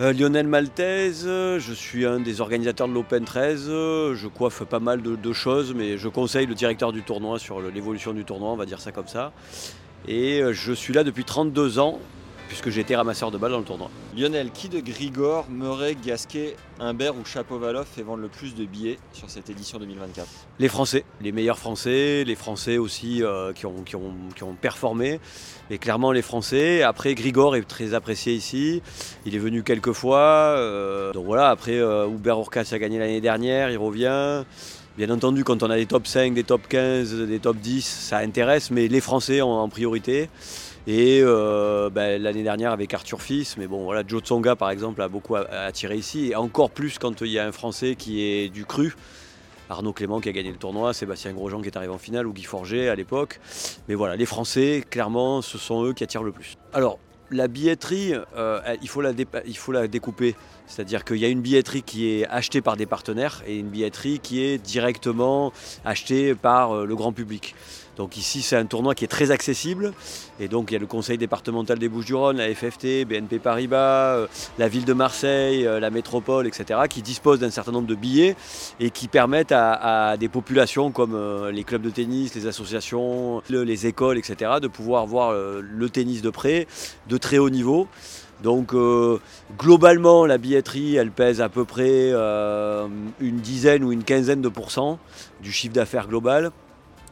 Euh, Lionel Maltese, je suis un des organisateurs de l'Open 13. Je coiffe pas mal de, choses, mais je conseille le directeur du tournoi sur l'évolution du tournoi, on va dire ça comme ça. Et euh, je suis là depuis 32 ans, puisque j'ai été ramasseur de balles dans le tournoi. Lionel, qui de Grigor, Murray, Gasquet, Humbert ou Chapovalov fait vendre le plus de billets sur cette édition 2024 Les Français, les meilleurs Français, les Français aussi euh, qui, ont, qui, ont, qui ont performé, mais clairement les Français. Après, Grigor est très apprécié ici, il est venu quelques fois. euh, donc voilà, après, euh, Hubert Urkas a gagné l'année dernière, il revient. Bien entendu, quand on a des top 5, des top 15, des top 10, ça intéresse, mais les Français ont en priorité. Et euh, ben, l'année dernière avec Arthur Fils, mais bon voilà, Joe Tsonga par exemple a beaucoup attiré ici, et encore plus quand il y a un Français qui est du cru. Arnaud Clément qui a gagné le tournoi, Sébastien Grosjean qui est arrivé en finale, ou Guy Forget à l'époque. Mais voilà, les Français, clairement, ce sont eux qui attirent le plus. Alors, la billetterie, euh, elle- il, faut la dépa- il faut la découper. C'est-à-dire qu'il y a une billetterie qui est achetée par des partenaires et une billetterie qui est directement achetée par euh, le grand public. Donc ici, c'est un tournoi qui est très accessible. Et donc, il y a le conseil départemental des Bouches-du-Rhône, la FFT, BNP Paribas, euh, la ville de Marseille, euh, la métropole, etc., qui disposent d'un certain nombre de billets et qui permettent à, des populations comme euh, les clubs de tennis, les associations, le- les écoles, etc., de pouvoir voir le tennis de près, de très haut niveau. Donc globalement, la billetterie, elle pèse à peu près une dizaine ou une quinzaine de pourcents du chiffre d'affaires global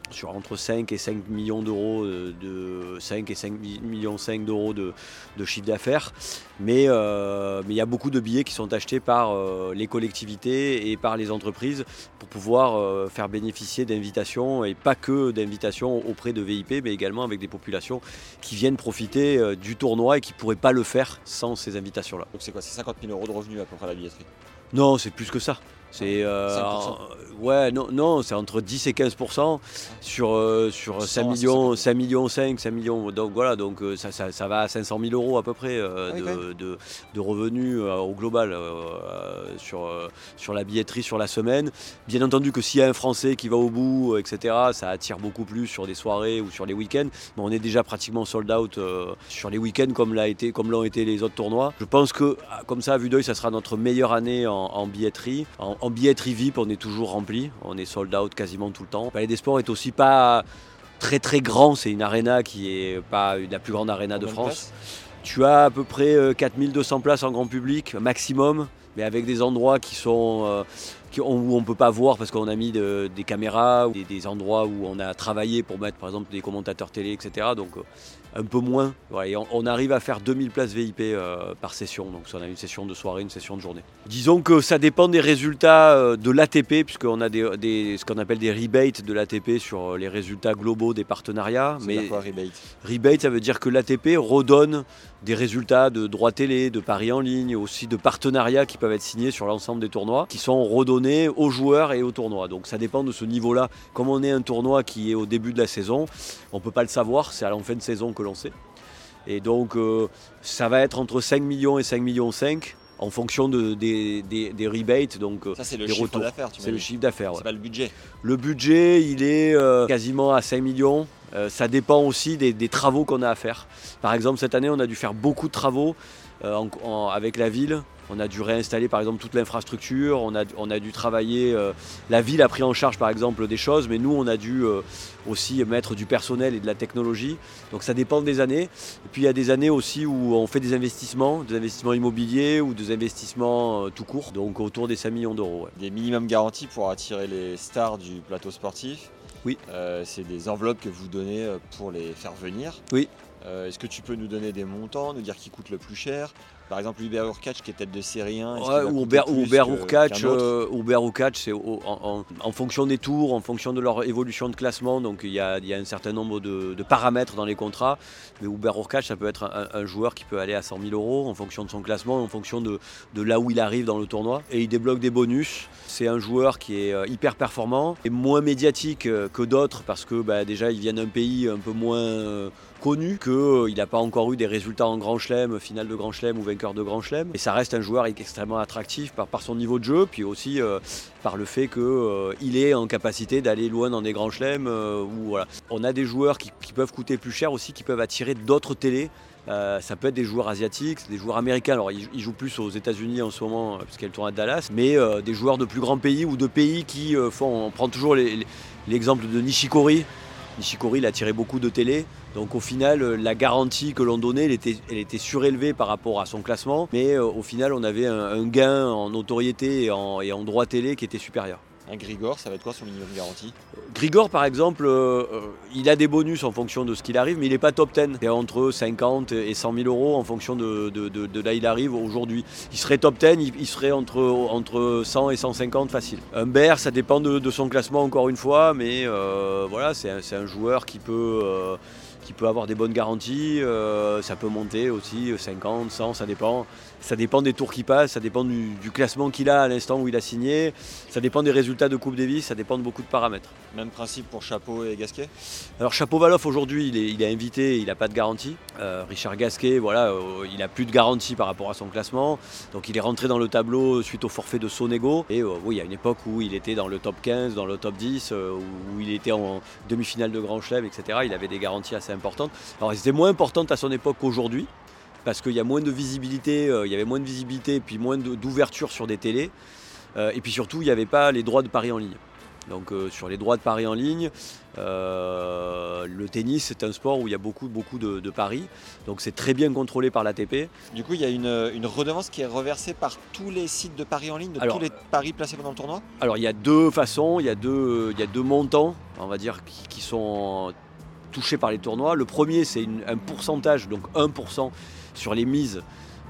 sur entre 5 et 5 millions d'euros euh, de 5 et 5 mi- millions 5 d'euros de, de chiffre d'affaires mais euh, mais il y a beaucoup de billets qui sont achetés par euh, les collectivités et par les entreprises pour pouvoir euh, faire bénéficier d'invitations et pas que d'invitations auprès de VIP mais également avec des populations qui viennent profiter du tournoi et qui ne pourraient pas le faire sans ces invitations là. Donc c'est quoi C'est 50 000 euros de revenus à peu près la billetterie? Non, c'est plus que ça. C'est euh, 5%. ouais non non c'est entre 10 et 15 sur euh, sur 5 100, millions 5 millions 5 5 millions donc voilà donc euh, ça, ça, ça va à 500 000 euros à peu près euh, Ah de, de- revenus euh, au global euh, sur sur la billetterie sur la semaine. Bien entendu que s'il y a un Français qui va au bout etc ça attire beaucoup plus sur des soirées ou sur les week-ends mais on est déjà pratiquement sold out sur les week-ends comme l'a été comme l'ont été les autres tournois. Je pense que ah, comme ça à vue d'œil ça sera notre meilleure année en, en billetterie en, en billetterie VIP on est toujours rempli. On est sold out quasiment tout le temps. Le Palais des Sports est aussi pas très très grand. C'est une arena qui est pas la plus grande arena de France. tu as à peu près euh, 4200 places en grand public maximum, mais avec des endroits qui sont qui- où on ne peut pas voir parce qu'on a mis de- des caméras, ou des, des endroits où on a travaillé pour mettre par exemple des commentateurs télé, etc. Donc euh, un peu moins. Ouais, on, on arrive à faire 2000 places VIP euh, par session. Donc on a une session de soirée, une session de journée. Disons que ça dépend des résultats euh, de l'ATP, puisqu'on a des, des- ce qu'on appelle des rebates de l'ATP sur les résultats globaux des partenariats. Dire quoi, rebate? Rebate, ça veut dire que l'ATP redonne des résultats de droits télé, de paris en ligne, aussi de partenariats qui peuvent être signés sur l'ensemble des tournois, qui sont redonnés aux joueurs et aux tournois. Donc ça dépend de ce niveau-là. Comme on est un tournoi qui est au début de la saison, on ne peut pas le savoir, c'est à la fin de saison que l'on sait. Et donc euh, ça va être entre 5 millions et 5 millions 5 en fonction de, des, des- des rebates, donc euh, Ça c'est le des chiffre retours. d'affaires, C'est le chiffre d'affaires. ouais. C'est pas le budget. Le budget, il est euh, quasiment à 5 millions. Euh, ça dépend aussi des, des travaux qu'on a à faire. Par exemple, cette année, on a dû faire beaucoup de travaux en- en- avec la ville. On a dû réinstaller par exemple toute l'infrastructure, on a, on a dû travailler, euh, la ville a pris en charge par exemple des choses, mais nous on a dû euh, aussi mettre du personnel et de la technologie. Donc ça dépend des années. Et puis il y a des années aussi où on fait des investissements, des investissements immobiliers ou des investissements euh, tout court, donc autour des 5 millions d'euros. ouais. Des minimums garantis pour attirer les stars du plateau sportif? Oui. Euh, c'est des enveloppes que vous donnez euh, pour les faire venir? Oui. Euh, Est-ce que tu peux nous donner des montants, nous dire qui coûte le plus cher? Par exemple, Hubert Urkach qui est tête de série 1. Ouais, ou Hubert, Urkach, euh, c'est en, fonction des tours, en fonction de leur évolution de classement. Donc il y a, un certain nombre de, paramètres dans les contrats. Mais Hubert Urkach, ça peut être un, joueur qui peut aller à 100 000 euros en fonction de son classement, en fonction de, là où il arrive dans le tournoi. Et il débloque des bonus. C'est un joueur qui est euh, hyper performant et moins médiatique euh, que d'autres parce que bah, déjà il vient d'un pays un peu moins connu qu'il euh, n'a pas encore eu des résultats en Grand Chelem, finale de Grand Chelem ou vainqueur de Grand Chelem. Et ça reste un joueur extrêmement attractif par, son niveau de jeu, puis aussi euh, par le fait qu'il euh, est en capacité d'aller loin dans des Grands Chelems. voilà. On a des joueurs qui, peuvent coûter plus cher aussi, qui peuvent attirer d'autres télés. ça peut être des joueurs asiatiques, des joueurs américains. Alors, ils, jouent plus aux États-Unis en ce moment, puisqu'il y a le tournoi de Dallas, mais des joueurs de plus grands pays ou de pays qui font. On prend toujours l'exemple de Nishikori. Nishikori, il a tiré beaucoup de télé. Donc au final, euh, la garantie que l'on donnait, elle était, surélevée par rapport à son classement. Mais euh, au final, on avait un, gain en notoriété et en, et en droit télé qui était supérieur. Un Grigor, ça va être quoi son minimum garantie? Grigor, par exemple, euh, il a des bonus en fonction de ce qu'il arrive, mais il n'est pas top 10. C'est entre 50 et 100 000 euros en fonction de, là où il arrive aujourd'hui. Il serait top 10, il, serait entre, entre 100 et 150 facile. Un Bear, ça dépend de, son classement encore une fois, mais voilà, c'est un, joueur qui peut qui peut avoir des bonnes garanties. Euh, ça peut monter aussi 50, 100, ça dépend. Ça dépend des tours qui passent, ça dépend du, classement qu'il a à l'instant où il a signé, ça dépend des résultats de Coupe Davis, ça dépend de beaucoup de paramètres. Même principe pour Chapeau et Gasquet? Alors Chapeau Valoff aujourd'hui il est, invité, il n'a pas de garantie. Euh, Richard Gasquet, voilà, euh, il n'a plus de garantie par rapport à son classement. Donc il est rentré dans le tableau suite au forfait de Sonego. Et oui, il y a une époque où il était dans le top 15, dans le top 10, où il était en demi-finale de Grand Chelem, etc. Il avait des garanties assez importante. Alors elles étaient moins importantes à son époque qu'aujourd'hui, parce qu'il y a moins de visibilité, euh, il y avait moins de visibilité, puis moins d'ouverture sur des télés. Euh, et puis surtout, il n'y avait pas les droits de paris en ligne. Donc euh, sur les droits de paris en ligne, le tennis c'est un sport où il y a beaucoup, beaucoup de, paris. Donc c'est très bien contrôlé par l'ATP. Du coup, il y a une, redevance qui est reversée par tous les sites de paris en ligne, de tous les paris placés pendant le tournoi? Alors il y a deux façons, il y a deux, il y a deux montants, on va dire, qui sont touchés par les tournois. Le premier, c'est un pourcentage, donc 1% sur les mises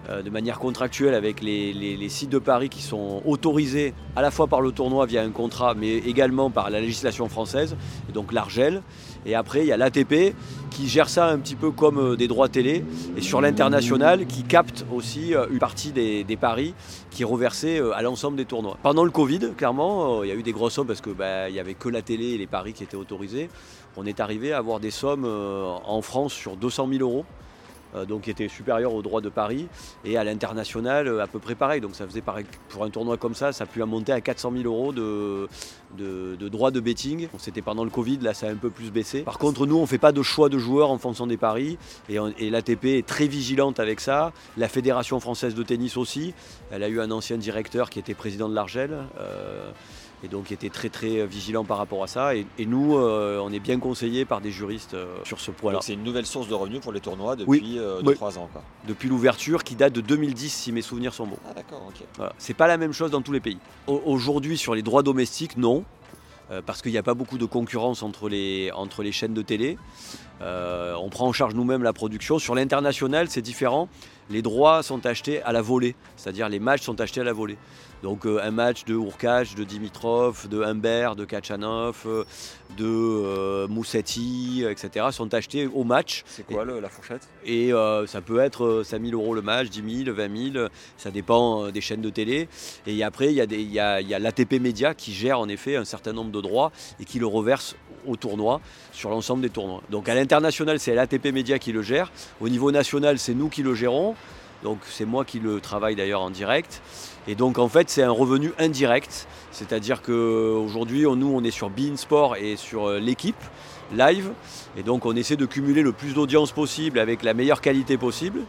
euh, de manière contractuelle avec les, sites de paris qui sont autorisés à la fois par le tournoi via un contrat, mais également par la législation française, donc l'Argel. Et après, il y a l'ATP qui gère ça un petit peu comme euh, des droits télé, et sur l'international qui capte aussi euh, une partie des, paris qui est reversée à l'ensemble des tournois. Pendant le Covid, clairement, il y a eu des grosses sommes parce qu'il bah, n'y avait que la télé et les paris qui étaient autorisés. On est arrivé à avoir des sommes en France sur 200 000 euros donc qui était supérieur au droit de Paris, et à l'international euh, à peu près pareil. Donc ça faisait pareil, pour un tournoi comme ça, ça a pu monter à 400 000 euros de, droits de betting. C'était pendant le Covid, là ça a un peu plus baissé. Par contre, nous on ne fait pas de choix de joueurs en fonction des paris, et, et l'ATP est très vigilante avec ça. La Fédération française de tennis aussi. Elle a eu un ancien directeur qui était président de l'Argel. Euh, et donc était très très vigilant par rapport à ça. Et, nous, euh, on est bien conseillés par des juristes euh, sur ce point-là. C'est une nouvelle source de revenus pour les tournois depuis 3 euh, ans. Depuis l'ouverture qui date de 2010 si mes souvenirs sont bons. Ah d'accord, ok. Voilà. C'est pas la même chose dans tous les pays. Aujourd'hui sur les droits domestiques, non. parce qu'il n'y a pas beaucoup de concurrence entre les, entre les chaînes de télé. on prend en charge nous-mêmes la production. Sur l'international, c'est différent. Les droits sont achetés à la volée, c'est-à-dire les matchs sont achetés à la volée. Donc euh, un match de Urkach, de Dimitrov, de Humbert, de Kachanov, euh, de euh, Moussetti, etc. sont achetés au match. C'est quoi la fourchette? Et ça peut être 5 000 euros le match, 10 000, 20 000, ça dépend des chaînes de télé. Et après, il y a, a l'ATP Média qui gère en effet un certain nombre de droits et qui le reverse au tournoi, sur l'ensemble des tournois. Donc à l'international, c'est l'ATP Média qui le gère. Au niveau national, c'est nous qui le gérons. Donc c'est moi qui le travaille d'ailleurs en direct. Et donc en fait c'est un revenu indirect. C'est-à-dire qu'aujourd'hui nous on est sur Bein Sport et sur euh, l'équipe live. Et donc on essaie de cumuler le plus d'audience possible avec la meilleure qualité possible.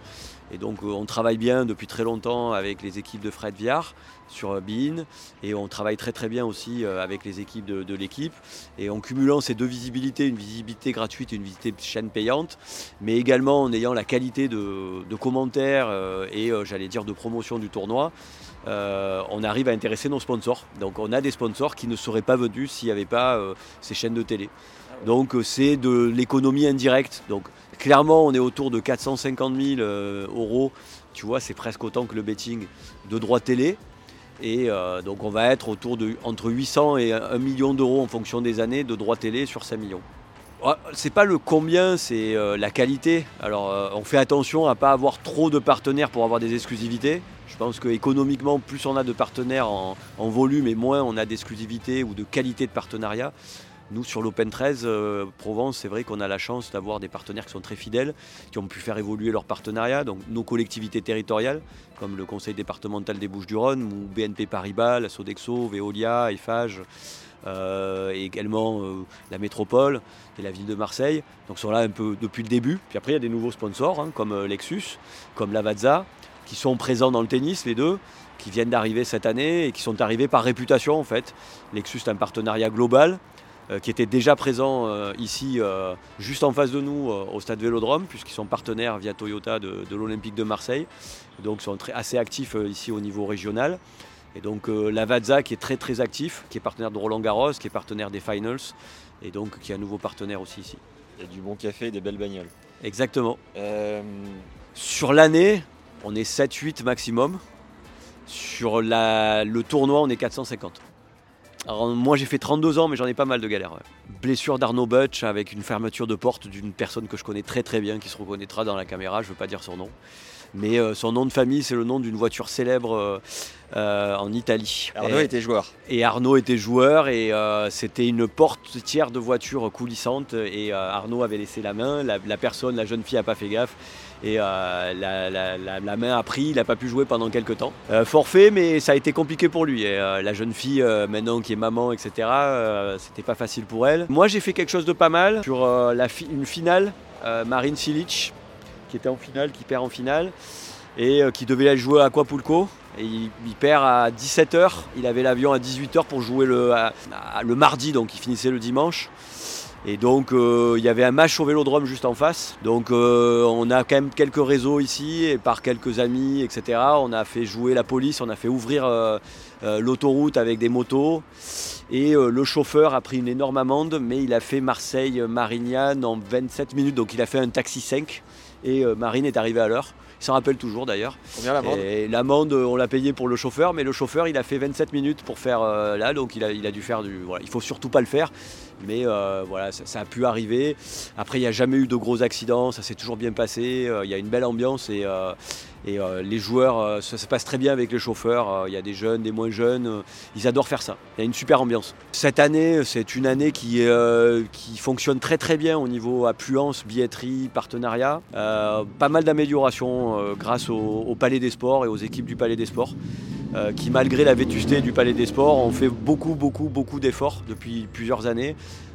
Et donc euh, on travaille bien depuis très longtemps avec les équipes de Fred Viard sur euh, Bein et on travaille très très bien aussi euh, avec les équipes de, l'équipe et en cumulant ces deux visibilités, une visibilité gratuite et une visibilité chaîne payante, mais également en ayant la qualité de, commentaires et j'allais dire de promotion du tournoi, on arrive à intéresser nos sponsors. Donc on a des sponsors qui ne seraient pas venus s'il n'y avait pas ces chaînes de télé. Donc c'est de l'économie indirecte. Donc Clairement, on est autour de 450 000 euros. Tu vois, c'est presque autant que le betting de droit télé. Et donc on va être autour de entre 800 et 1 million d'euros en fonction des années de droit télé sur 5 millions. C'est pas le combien, c'est la qualité. Alors on fait attention à ne pas avoir trop de partenaires pour avoir des exclusivités. Je pense qu'économiquement, plus on a de partenaires en, volume et moins on a d'exclusivité ou de qualité de partenariat. Nous, sur l'Open 13 euh, Provence, c'est vrai qu'on a la chance d'avoir des partenaires qui sont très fidèles, qui ont pu faire évoluer leur partenariat. Donc, nos collectivités territoriales, comme le Conseil départemental des Bouches-du-Rhône, ou BNP Paribas, la Sodexo, Veolia, Eiffage, euh, et également euh, la métropole et la ville de Marseille. Donc, sont là un peu depuis le début. Puis après, il y a des nouveaux sponsors, hein, comme Lexus, comme Lavazza, qui sont présents dans le tennis, les deux, qui viennent d'arriver cette année et qui sont arrivés par réputation en fait. Lexus est un partenariat global qui était déjà présent euh, ici, euh, juste en face de nous, au stade Vélodrome, puisqu'ils sont partenaires via Toyota de, l'Olympique de Marseille. donc, ils sont très, assez actifs ici au niveau régional. Et donc, la Vazza qui est très très actif, qui est partenaire de Roland Garros, qui est partenaire des Finals, et donc qui est un nouveau parteire aussi ici. Il y a du bon café et des belles bagnoles. Exactement. Sur l'année, on est 7-8 maximum. Sur le tournoi, on est 450. Moi j'ai fait 32 ans mais j'en ai pas mal de galères. Blessure d'Arnaud Butch avec une fermeture de porte d'une personne que je connais très très bien qui se reconnaîtra dans la caméra, je ne veux pas dire son nom. Mais euh, son nom de famille c'est le nom d'une voiture célèbre euh, euh, en Italie. Arnaud était joueur. Et Arnaud était joueur et c'était une portière de voiture coulissante et Arnaud avait laissé la main, la, la personne, la jeune fille n'a pas fait gaffe et la, main a pris, il n'a pas pu jouer pendant quelques temps. Forfait, mais ça a été compliqué pour lui. Et, la jeune fille, maintenant qui est maman, etc., c'était pas facile pour elle. Moi, j'ai fait quelque chose de pas mal sur une finale, Marine Silic, qui était en finale, qui perd en finale, et qui devait aller jouer à Aquapulco. Et il, perd à 17h, il avait l'avion à 18h pour jouer le, mardi, donc il finissait le dimanche. Et donc euh, il y avait un match au vélodrome juste en face. Donc euh, on a quand même quelques réseaux ici et par quelques amis, etc. On a fait jouer la police, on a fait ouvrir euh, l'autoroute avec des motos. Et le chauffeur a pris une énorme amende, mais il a fait Marseille-Marignane en 27 minutes. Donc il a fait un taxi 5 et Marine est arrivée à l'heure. Il s'en rappelle toujours d'ailleurs. Combien l'amende L'amende, on l'a payé pour le chauffeur, mais le chauffeur, il a fait 27 minutes pour faire là, donc il a, il a dû faire du. Voilà, il faut surtout pas le faire. Mais euh, voilà, ça, a pu arriver. Après, il n'y a jamais eu de gros accidents, ça s'est toujours bien passé. Euh, il y a une belle ambiance et, euh, les joueurs, ça se passe très bien avec les chauffeurs. Il y a des jeunes, des moins jeunes. ils adorent faire ça. Il y a une super ambiance. Cette année, c'est une année qui, fonctionne très très bien au niveau affluence, billetterie, partenariat. pas mal d'améliorations grâce au Palais des Sports et aux équipes du Palais des Sports. Qui malgré la vétusté du Palais des Sports ont fait beaucoup beaucoup beaucoup d'efforts depuis plusieurs années.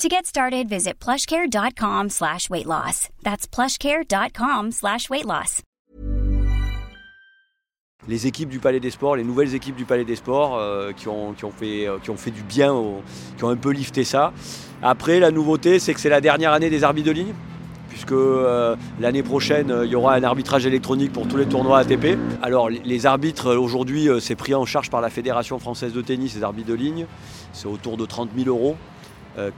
To get started, visit plushcare.com slash weight loss. That's plushcare.com slash weight loss. Les équipes du Palais des Sports, les nouvelles équipes du Palais des Sports euh, qui, ont, qui, ont fait, euh, qui ont fait du bien, qui ont un peu lifté ça. Après, la nouveauté, c'est que c'est la dernière année des arbitres de ligne. puisque euh, l'année prochaine, il y aura un arbitrage électronique pour tous les tournois ATP. Alors les arbitres, aujourd'hui, c'est pris en charge par la Fédération française de tennis, les arbitres de ligne. C'est autour de 30 000 euros. Euh,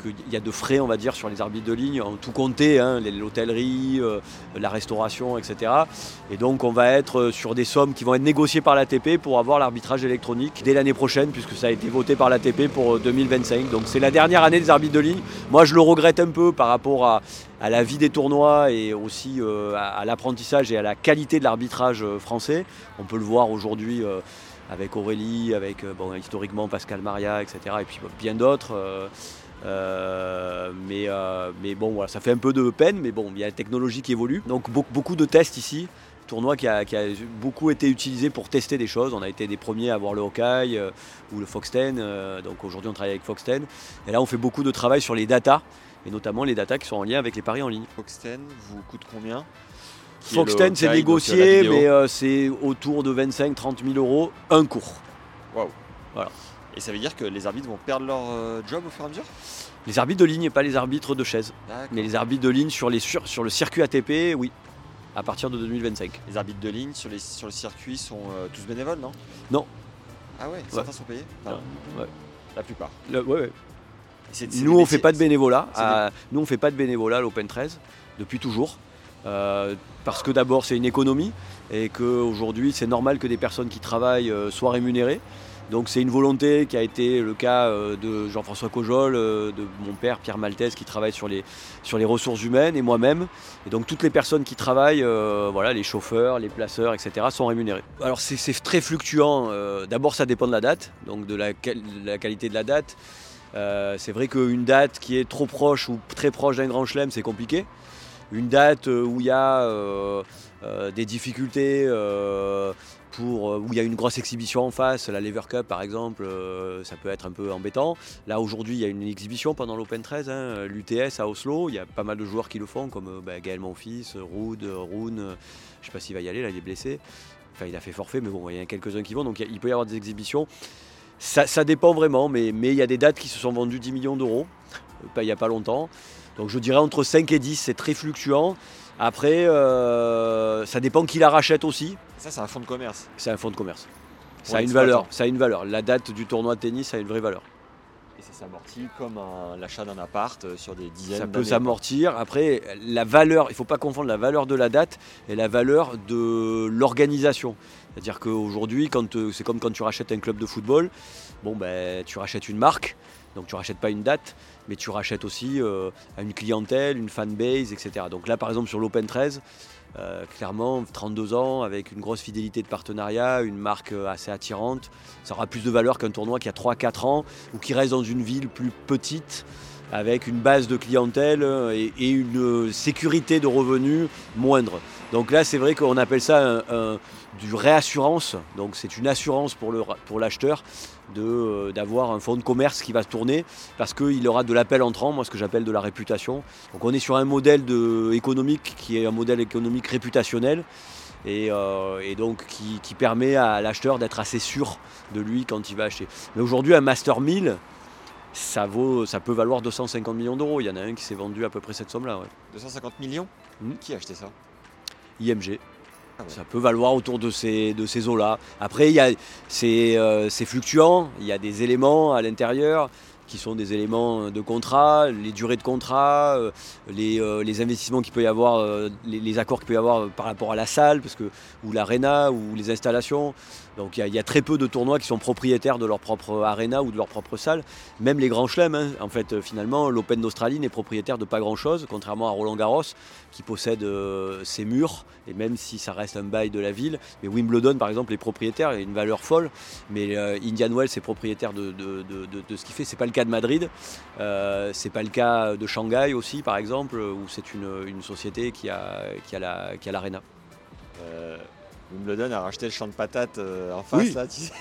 qu'il y a de frais, on va dire, sur les arbitres de ligne, en tout compté, hein, l'hôtellerie, euh, la restauration, etc. Et donc on va être euh, sur des sommes qui vont être négociées par l'ATP pour avoir l'arbitrage électronique dès l'année prochaine, puisque ça a été voté par l'ATP pour 2025. Donc c'est la dernière année des arbitres de ligne. Moi je le regrette un peu par rapport à, la vie des tournois et aussi à, l'apprentissage et à la qualité de l'arbitrage français. On peut le voir aujourd'hui avec Aurélie, avec euh, bon, historiquement Pascal Maria, etc. Et puis bien d'autres. Euh, euh, mais, mais bon, voilà, ça fait un peu de peine, mais bon, il y a la technologie qui évolue. Donc beaucoup de tests ici. Tournoi qui a, beaucoup été utilisé pour tester des choses. On a été des premiers à voir le Hawkeye ou le Foxten. donc aujourd'hui, on travaille avec Foxten. Et là, on fait beaucoup de travail sur les datas, et notamment les datas qui sont en lien avec les paris en ligne. Foxten vous coûte combien? Qui est le Fox 10, c'est négocié, mais euh, c'est autour de 25-30 000 euros un cours. Et ça veut dire que les arbitres vont perdre leur euh, job au fur et à mesure? Les arbitres de ligne et pas les arbitres de chaise. Mais les arbitres de ligne sur, les sur, sur le circuit ATP, oui, à partir de 2025. Les arbitres de ligne sur, les, sur le circuit sont euh, tous bénévoles, non? Non. Ah ouais, certains sont payés? Enfin, Ouais. La plupart. Le- ouais, Nous, on métiers- fait pas de bénévolat. Nous, on fait pas de bénévolat à l'Open 13 depuis toujours. Euh, parce que d'abord, c'est une économie et qu'aujourd'hui, c'est normal que des personnes qui travaillent euh, soient rémunérées. Donc, c'est une volonté qui a été le cas euh, de Jean-François Cojol, de mon père Pierre Maltese qui travaille sur les, sur les ressources humaines et moi-même. Et donc, toutes les personnes qui travaillent, voilà, les chauffeurs, les placeurs, etc., sont rémunérés. Alors, c'est très fluctuant. D'abord, ça dépend de la date, donc de la, qualité de la date. C'est vrai qu'une date qui est trop proche ou très proche d'un grand chelem, c'est compliqué. Une date euh, où il y a euh, euh, des difficultés, où il y a une grosse exhibition en face, la Lever Cup par exemple, ça peut être un peu embêtant. Là aujourd'hui, il y a une exhibition pendant l'Open 13, hein, l'UTS à Oslo. Il y a pas mal de joueurs qui le font, comme bah, Gaël Monfils, Ruud, Rune. je sais pas s'il va y aller, là il est blessé. Enfin, il a fait forfait, mais bon, il y en a quelques-uns qui vont, donc il peut y avoir des exhibitions. Ça, dépend vraiment, mais, mais il y a des dates qui se sont vendues 10 millions d'euros, il n'y a pas longtemps. Donc je dirais entre 5 et 10, c'est très fluctuant. Après, euh, ça dépend qui la rachète aussi. Ça, c'est un fonds de commerce. C'est un fonds de commerce. Ça a une valeur. Ça a une valeur. La date du tournoi de tennis a une vraie valeur. Et ça s'amortit comme l'achat d'un appart euh, sur des dizaines Ça peut s'amortir. Après, la valeur, il ne faut pas confondre la valeur de la date et la valeur de l'organisation. C'est-à-dire qu'aujourd'hui, euh, c'est comme quand tu rachètes un club de football, bon, ben, tu rachètes une marque, donc tu rachètes pas une date, mais tu rachètes aussi euh, une clientèle, une fanbase, etc. Donc là, par exemple, sur l'Open 13, euh, clairement, 32 ans, avec une grosse fidélité de partenariat, une marque euh, assez attirante, ça aura plus de valeur qu'un tournoi qui a 3-4 ans ou qui reste dans une ville plus petite avec une base de clientèle et, une sécurité de revenus moindre. Donc là, c'est vrai qu'on appelle ça du réassurance. Donc c'est une assurance pour l'acheteur d'avoir un fonds de commerce qui va se tourner parce qu'il aura de l'appel entrant, moi ce que j'appelle de la réputation. Donc on est sur un modèle de, économique qui est un modèle économique réputationnel et, euh, et donc qui, qui permet à l'acheteur d'être assez sûr de lui quand il va acheter. Mais aujourd'hui, un Master 1000, ça, vaut, ça peut valoir 250 millions d'euros. Il y en a un qui s'est vendu à peu près cette somme-là. ouais. 250 millions Hmm. Qui a acheté ça? IMG. Ah. Ça peut valoir autour de ces, eaux-là. Après, c'est, euh, fluctuant. Il y a des éléments à l'intérieur qui sont des éléments de contrat, les durées de contrat, euh, les, euh, les investissements qu'il peut y avoir, les, les accords qu'il peut y avoir par rapport à la salle, parce que, ou l'arena, ou les installations. Donc il y, a, très peu de tournois qui sont propriétaires de leur propre arena ou de leur propre salle. Même les grands chelems, hein. en fait, euh, finalement, l'Open d'Australie n'est propriétaire de pas grand-chose, contrairement à Roland Garros, qui possède euh, ses murs, et même si ça reste un bail de la ville. Mais Wimbledon, par exemple, est propriétaire, il a une valeur folle. Mais euh, Indian Wells est propriétaire de, ce qu'il fait. C'est pas le cas de Madrid, euh, c'est pas le cas de Shanghai aussi, par exemple, où c'est une, société qui a, qui l'arena. Wimbledon a racheté le champ de patates euh, en face, Oui. là, tu sais.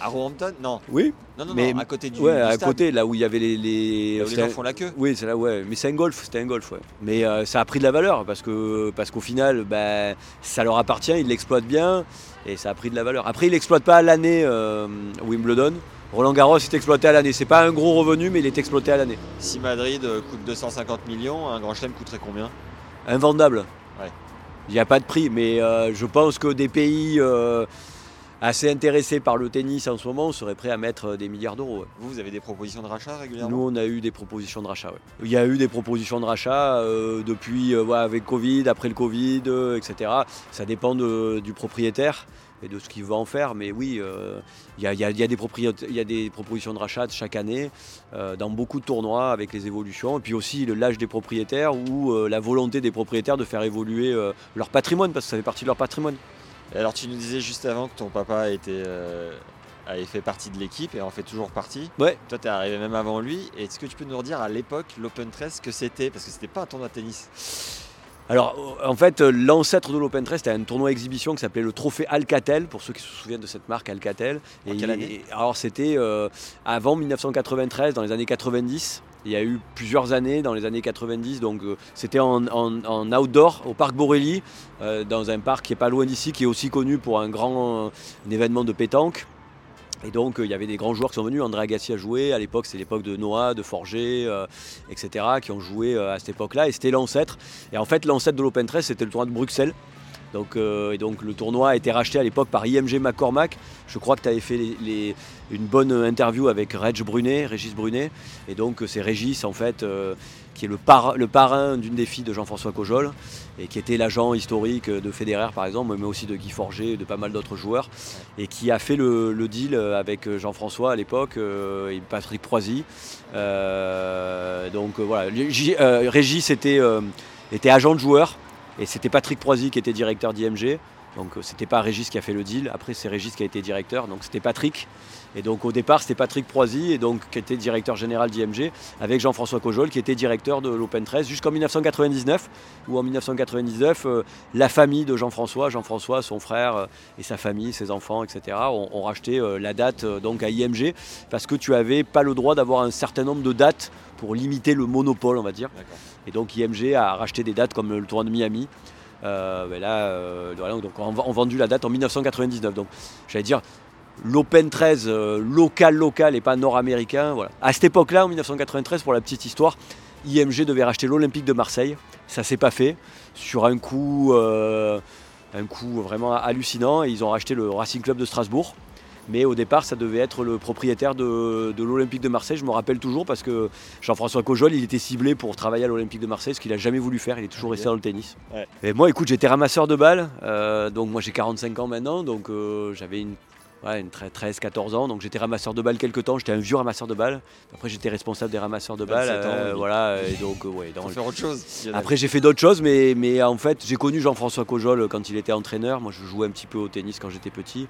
À Roehampton Non, oui, non, non, Mais- non, à côté du, ouais, du à stade, côté, là où il y avait les. les là où les gens font la queue. Oui, c'est là, ouais. Mais c'est un golf, c'était un golf, ouais. Mais euh, ça a pris de la valeur parce que parce qu'au final, ben, ça leur appartient, ils l'exploitent bien et ça a pris de la valeur. Après, ils l'exploitent pas à l'année euh, Wimbledon. Roland Garros est exploité à l'année. C'est pas un gros revenu, mais il est exploité à l'année. Si Madrid coûte 250 millions, un grand chelem coûterait combien? Invendable. Il n'y a pas de prix, mais euh, je pense que des pays euh, assez intéressés par le tennis en ce moment seraient prêts à mettre des milliards d'euros. ouais. Vous, vous avez des propositions de rachat régulièrement? Nous, on a eu des propositions de rachat. ouais. Il y a eu des propositions de rachat euh, depuis, euh, ouais, avec Covid, après le Covid, euh, etc. Ça dépend de- du propriétaire et de ce qu'il veut en faire. Mais oui, euh, il y, a, y a- il y a des propriétés- il y a des propositions de rachat chaque année euh, dans beaucoup de tournois avec les évolutions. Et puis aussi l'âge des propriétaires ou euh, la volonté des propriétaires de faire évoluer euh, leur patrimoine, parce que ça fait partie de leur patrimoine. Alors, tu nous disais juste avant que ton papa était, euh, avait fait partie de l'équipe et en fait toujours partie. Ouais. Toi, t'es arrivé même avant lui. Et Est-ce que tu peux nous redire à l'époque, l'Open 13, ce que c'était? Parce que c'était pas un tournoi de tennis. Alors, en fait, l'ancêtre de l'Open 13, c'était un tournoi exhibition qui s'appelait le Trophée Alcatel, pour ceux qui se souviennent de cette marque Alcatel. En quelle année? alors, c'était euh, avant 1993, dans les années 90. Il y a eu plusieurs années dans les années 90, donc euh, c'était en, outdoor au parc Borelli, euh, dans un parc qui est pas loin d'ici, qui est aussi connu pour un grand euh, événement de pétanque. Et donc euh, il y avait des grands joueurs qui sont venus, André Agassi a joué, à l'époque c'est l'époque de Noah, de Forger, etc., qui ont joué à cette époque-là, et c'était l'ancêtre. Et en fait l'ancêtre de l'Open 13 c'était le tournoi de Bruxelles. Euh, et donc le tournoi a été racheté à l'époque par IMG McCormack. Je crois que tu avais fait une bonne interview avec Reg Brunet, Régis Brunet. Et donc euh, c'est Régis en fait euh, qui est le, par- le parrain d'une des filles de Jean-François Cojol et qui était l'agent historique de Federer par exemple, mais aussi de Guy Forger, de pas mal d'autres joueurs, et qui a fait le, deal avec Jean-François à l'époque et Patrick Proisy. Donc voilà, Régis était, était agent de joueur et c'était Patrick Proisy qui était directeur d'IMG. Donc euh, c'était pas Régis qui a fait le deal, après c'est Régis qui a été directeur, donc c'était Patrick. Et donc au départ c'était Patrick Proisy et donc qui était directeur général d'IMG avec Jean-François Cojol qui était directeur de l'Open 13 jusqu'en 1999 où en 1999 euh, la famille de Jean-François, Jean-François, son frère euh, et sa famille, ses enfants, etc. ont, ont racheté euh, la date donc à IMG parce que tu avais pas le droit d'avoir un certain nombre de dates pour limiter le monopole on va dire. Et donc IMG a racheté des dates comme le tournoi de Miami. Euh, ben euh, donc on vendu la date en 1999. Donc j'allais dire l'Open 13 euh, local local et pas nord-américain. Voilà. À cette époque-là, en 1993, pour la petite histoire, IMG devait racheter l'Olympique de Marseille. Ça s'est pas fait sur un coût vraiment hallucinant. Ils ont racheté le Racing Club de Strasbourg. Mais au départ, ça devait être le propriétaire de, de l'Olympique de Marseille. Je me rappelle toujours parce que Jean-François Cojol, il était ciblé pour travailler à l'Olympique de Marseille, ce qu'il n'a jamais voulu faire. Il est toujours resté dans le tennis. Ouais. Et moi, écoute, j'étais ramasseur de balles. euh, donc moi, j'ai 45 ans maintenant. Donc euh, j'avais une, ouais, une 13-14 ans. Donc j'étais ramasseur de balles quelques temps. J'étais un vieux ramasseur de balles. Après, j'étais responsable des ramasseurs de balles. 27 ans, euh, voilà. Et donc, euh, ouais, dans faire autre chose. Après, j'ai fait d'autres choses, mais, mais en fait, j'ai connu Jean-François Cojol quand il était entraîneur. Moi, je jouais un petit peu au tennis quand j'étais petit.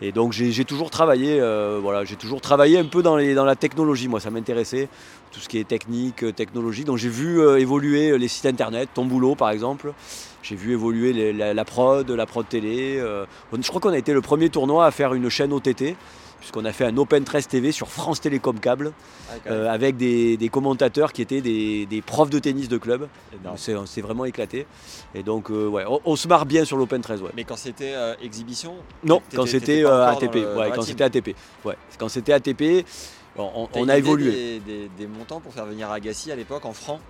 Et donc, j'ai j'ai toujours travaillé, euh, voilà, j'ai toujours travaillé un peu dans, les, dans la technologie. Moi, ça m'intéressait, tout ce qui est technique, euh, technologie. Donc, j'ai vu euh, évoluer les sites internet, ton boulot, par exemple. J'ai vu évoluer les- la, la prod, la prod télé. euh. On- je crois qu'on a été le premier tournoi à faire une chaîne OTT. Puisqu'on a fait un Open 13 TV sur France Télécom Câble, Ah, euh, avec des, des commentateurs qui étaient des, des profs de tennis de club. C'est c'est vraiment éclaté. Et donc, euh, ouais, on, on se marre bien sur l'Open 13. Ouais. Mais quand c'était euh, exhibition Non, quand c'était euh, ATP. ouais, quand c'était ATP. Ouais. Quand c'était ATP, on, a évolué. Des, des- des montants pour faire venir Agassi à l'époque en francs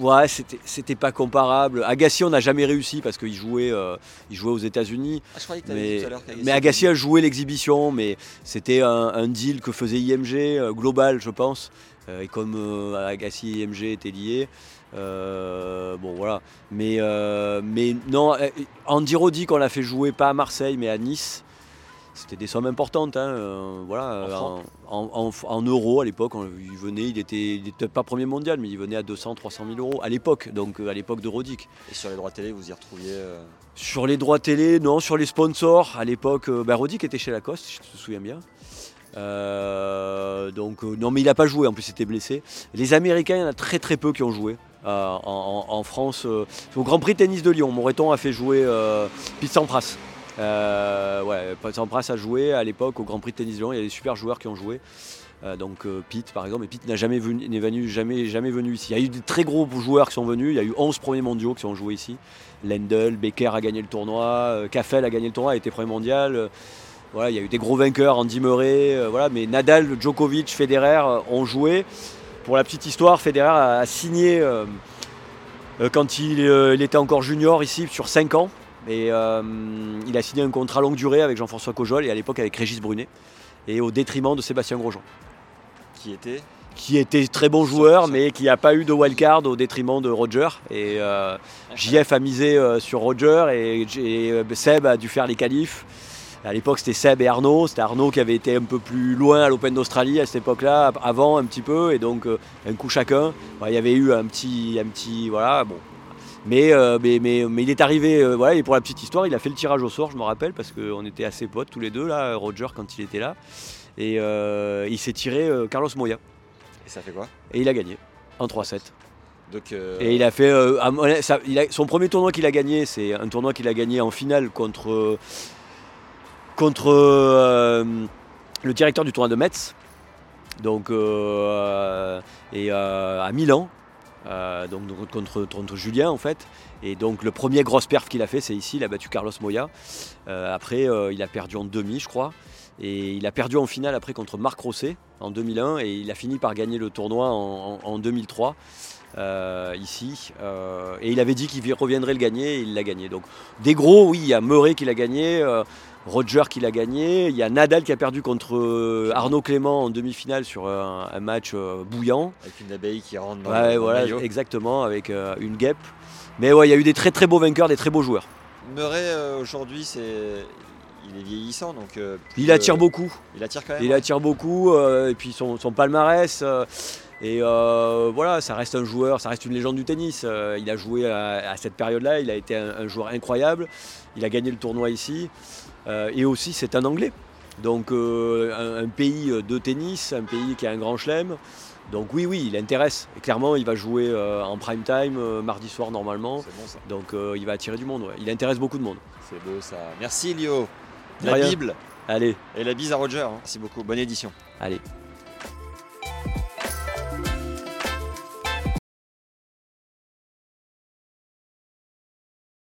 Ouais, c'était c'était pas comparable. Agassi, on n'a jamais réussi parce qu'il jouait, euh, il jouait aux États-Unis. Ah, je croyais que tu avais dit Mais, tout à l'heure qu'Agassi. mais Agassi a joué l'exhibition, mais c'était un, un deal que faisait IMG, euh, global, je pense. Euh, et comme Agassi et IMG étaient liés, bon voilà. Mais, mais non, Andy Roddick, on l'a fait jouer pas à Marseille, mais à Nice. C'était des sommes importantes, hein, euh, voilà, En francs en, en- en- en euros à l'époque. Il venait, il était, il était pas premier mondial, mais il venait à 200, 300 000 euros à l'époque, donc euh, à l'époque de Roddick. Et sur les droits télé, vous y retrouviez. euh, Sur les droits télé, non. Sur les sponsors, à l'époque, bah, Roddick était chez Lacoste, je te souviens bien. Euh, donc, non, mais il n'a pas joué, en plus, il était blessé. Les Américains, il y en a très très peu qui ont joué. euh, en, en- en France, euh, au Grand Prix tennis de Lyon, Moreton a fait jouer euh, Pete Sampras. Euh, ouais, Sampras a joué à l'époque au Grand Prix de tennis de Lyon. Il y a des super joueurs qui ont joué. Euh, donc euh, Pete par exemple, et Pete n'a jamais venu, n'est venu, jamais, jamais venu ici. Il y a eu des très gros joueurs qui sont venus, il y a eu 11 premiers mondiaux qui ont joué ici. Lendl, Becker a gagné le tournoi, euh, Caffel a gagné le tournoi, a été premier mondial. Voilà, il y a eu des gros vainqueurs, Andy Murray, voilà, mais Nadal, Djokovic, Federer ont joué. Pour la petite histoire, Federer a, signé quand il, il était encore junior ici sur 5 ans. Et euh, il a signé un contrat longue durée avec Jean-François Cojol et à l'époque avec Régis Brunet. Et au détriment de Sébastien Grosjean qui était? qui était très bon joueur, mais qui n'a pas eu de wildcard au détriment de Roger. Et euh, JF a misé euh, sur Roger et, et, Seb a dû faire les qualifs. À l'époque, c'était Seb et Arnaud. C'était Arnaud qui avait été un peu plus loin à l'Open d'Australie à cette époque-là, avant un petit peu, et donc euh, un coup chacun. Bah, il y avait eu un petit, un petit, voilà, bon. Mais, euh, mais, mais, mais il est arrivé, euh, voilà, et pour la petite histoire, il a fait le tirage au sort, je me rappelle, parce qu'on était assez potes tous les deux, là, Roger, quand il était là. Et euh, il s'est tiré Carlos Moya. Et ça fait quoi? Et il a gagné en 3-7. Donc, Et il a fait. euh, à mon- ça- il a- son premier tournoi qu'il a gagné, c'est un tournoi qu'il a gagné en finale contre, contre le directeur du tournoi de Metz. Donc, et à Milan. Euh, donc contre, Julien en fait. Et donc le premier grosse perf qu'il a fait, c'est ici, il a battu Carlos Moya. Euh, après, euh, il a perdu en demi, je crois. Et il a perdu en finale après contre Marc Rosset en 2001. Et il a fini par gagner le tournoi en, en- en 2003 euh, ici. Et il avait dit qu'il reviendrait le gagner et il l'a gagné. Donc des gros, oui, il y a Murray qui l'a gagné. Euh, Roger qui l'a gagné, il y a Nadal qui a perdu contre euh, Arnaud Clément en demi-finale sur un, un match euh, bouillant. avec une abeille qui rentre dans, Ouais, le, voilà, maillot. exactement, avec euh, une guêpe. Mais ouais, il y a eu des très très beaux vainqueurs, des très beaux joueurs. Murray, euh, aujourd'hui, c'est... il est vieillissant. Donc, euh, Il attire beaucoup, Il attire quand même. il ouais. attire beaucoup, euh, et puis son, son palmarès. euh, et euh, voilà, ça reste un joueur, ça reste une légende du tennis. Euh, il a joué à, à cette période-là, il a été un, un joueur incroyable. Il a gagné le tournoi ici. Euh, et aussi, c'est un Anglais. Donc, euh, un, un pays de tennis, un pays qui a un grand chelem. Donc, oui, oui, il intéresse. Et clairement, il va jouer euh, en prime time, euh, mardi soir normalement. C'est bon ça. Donc, il va attirer du monde. ouais. Il intéresse beaucoup de monde. C'est beau ça. Merci Lio. La. Bible Allez, et la bise à Roger. hein. Merci beaucoup. Bonne édition. allez.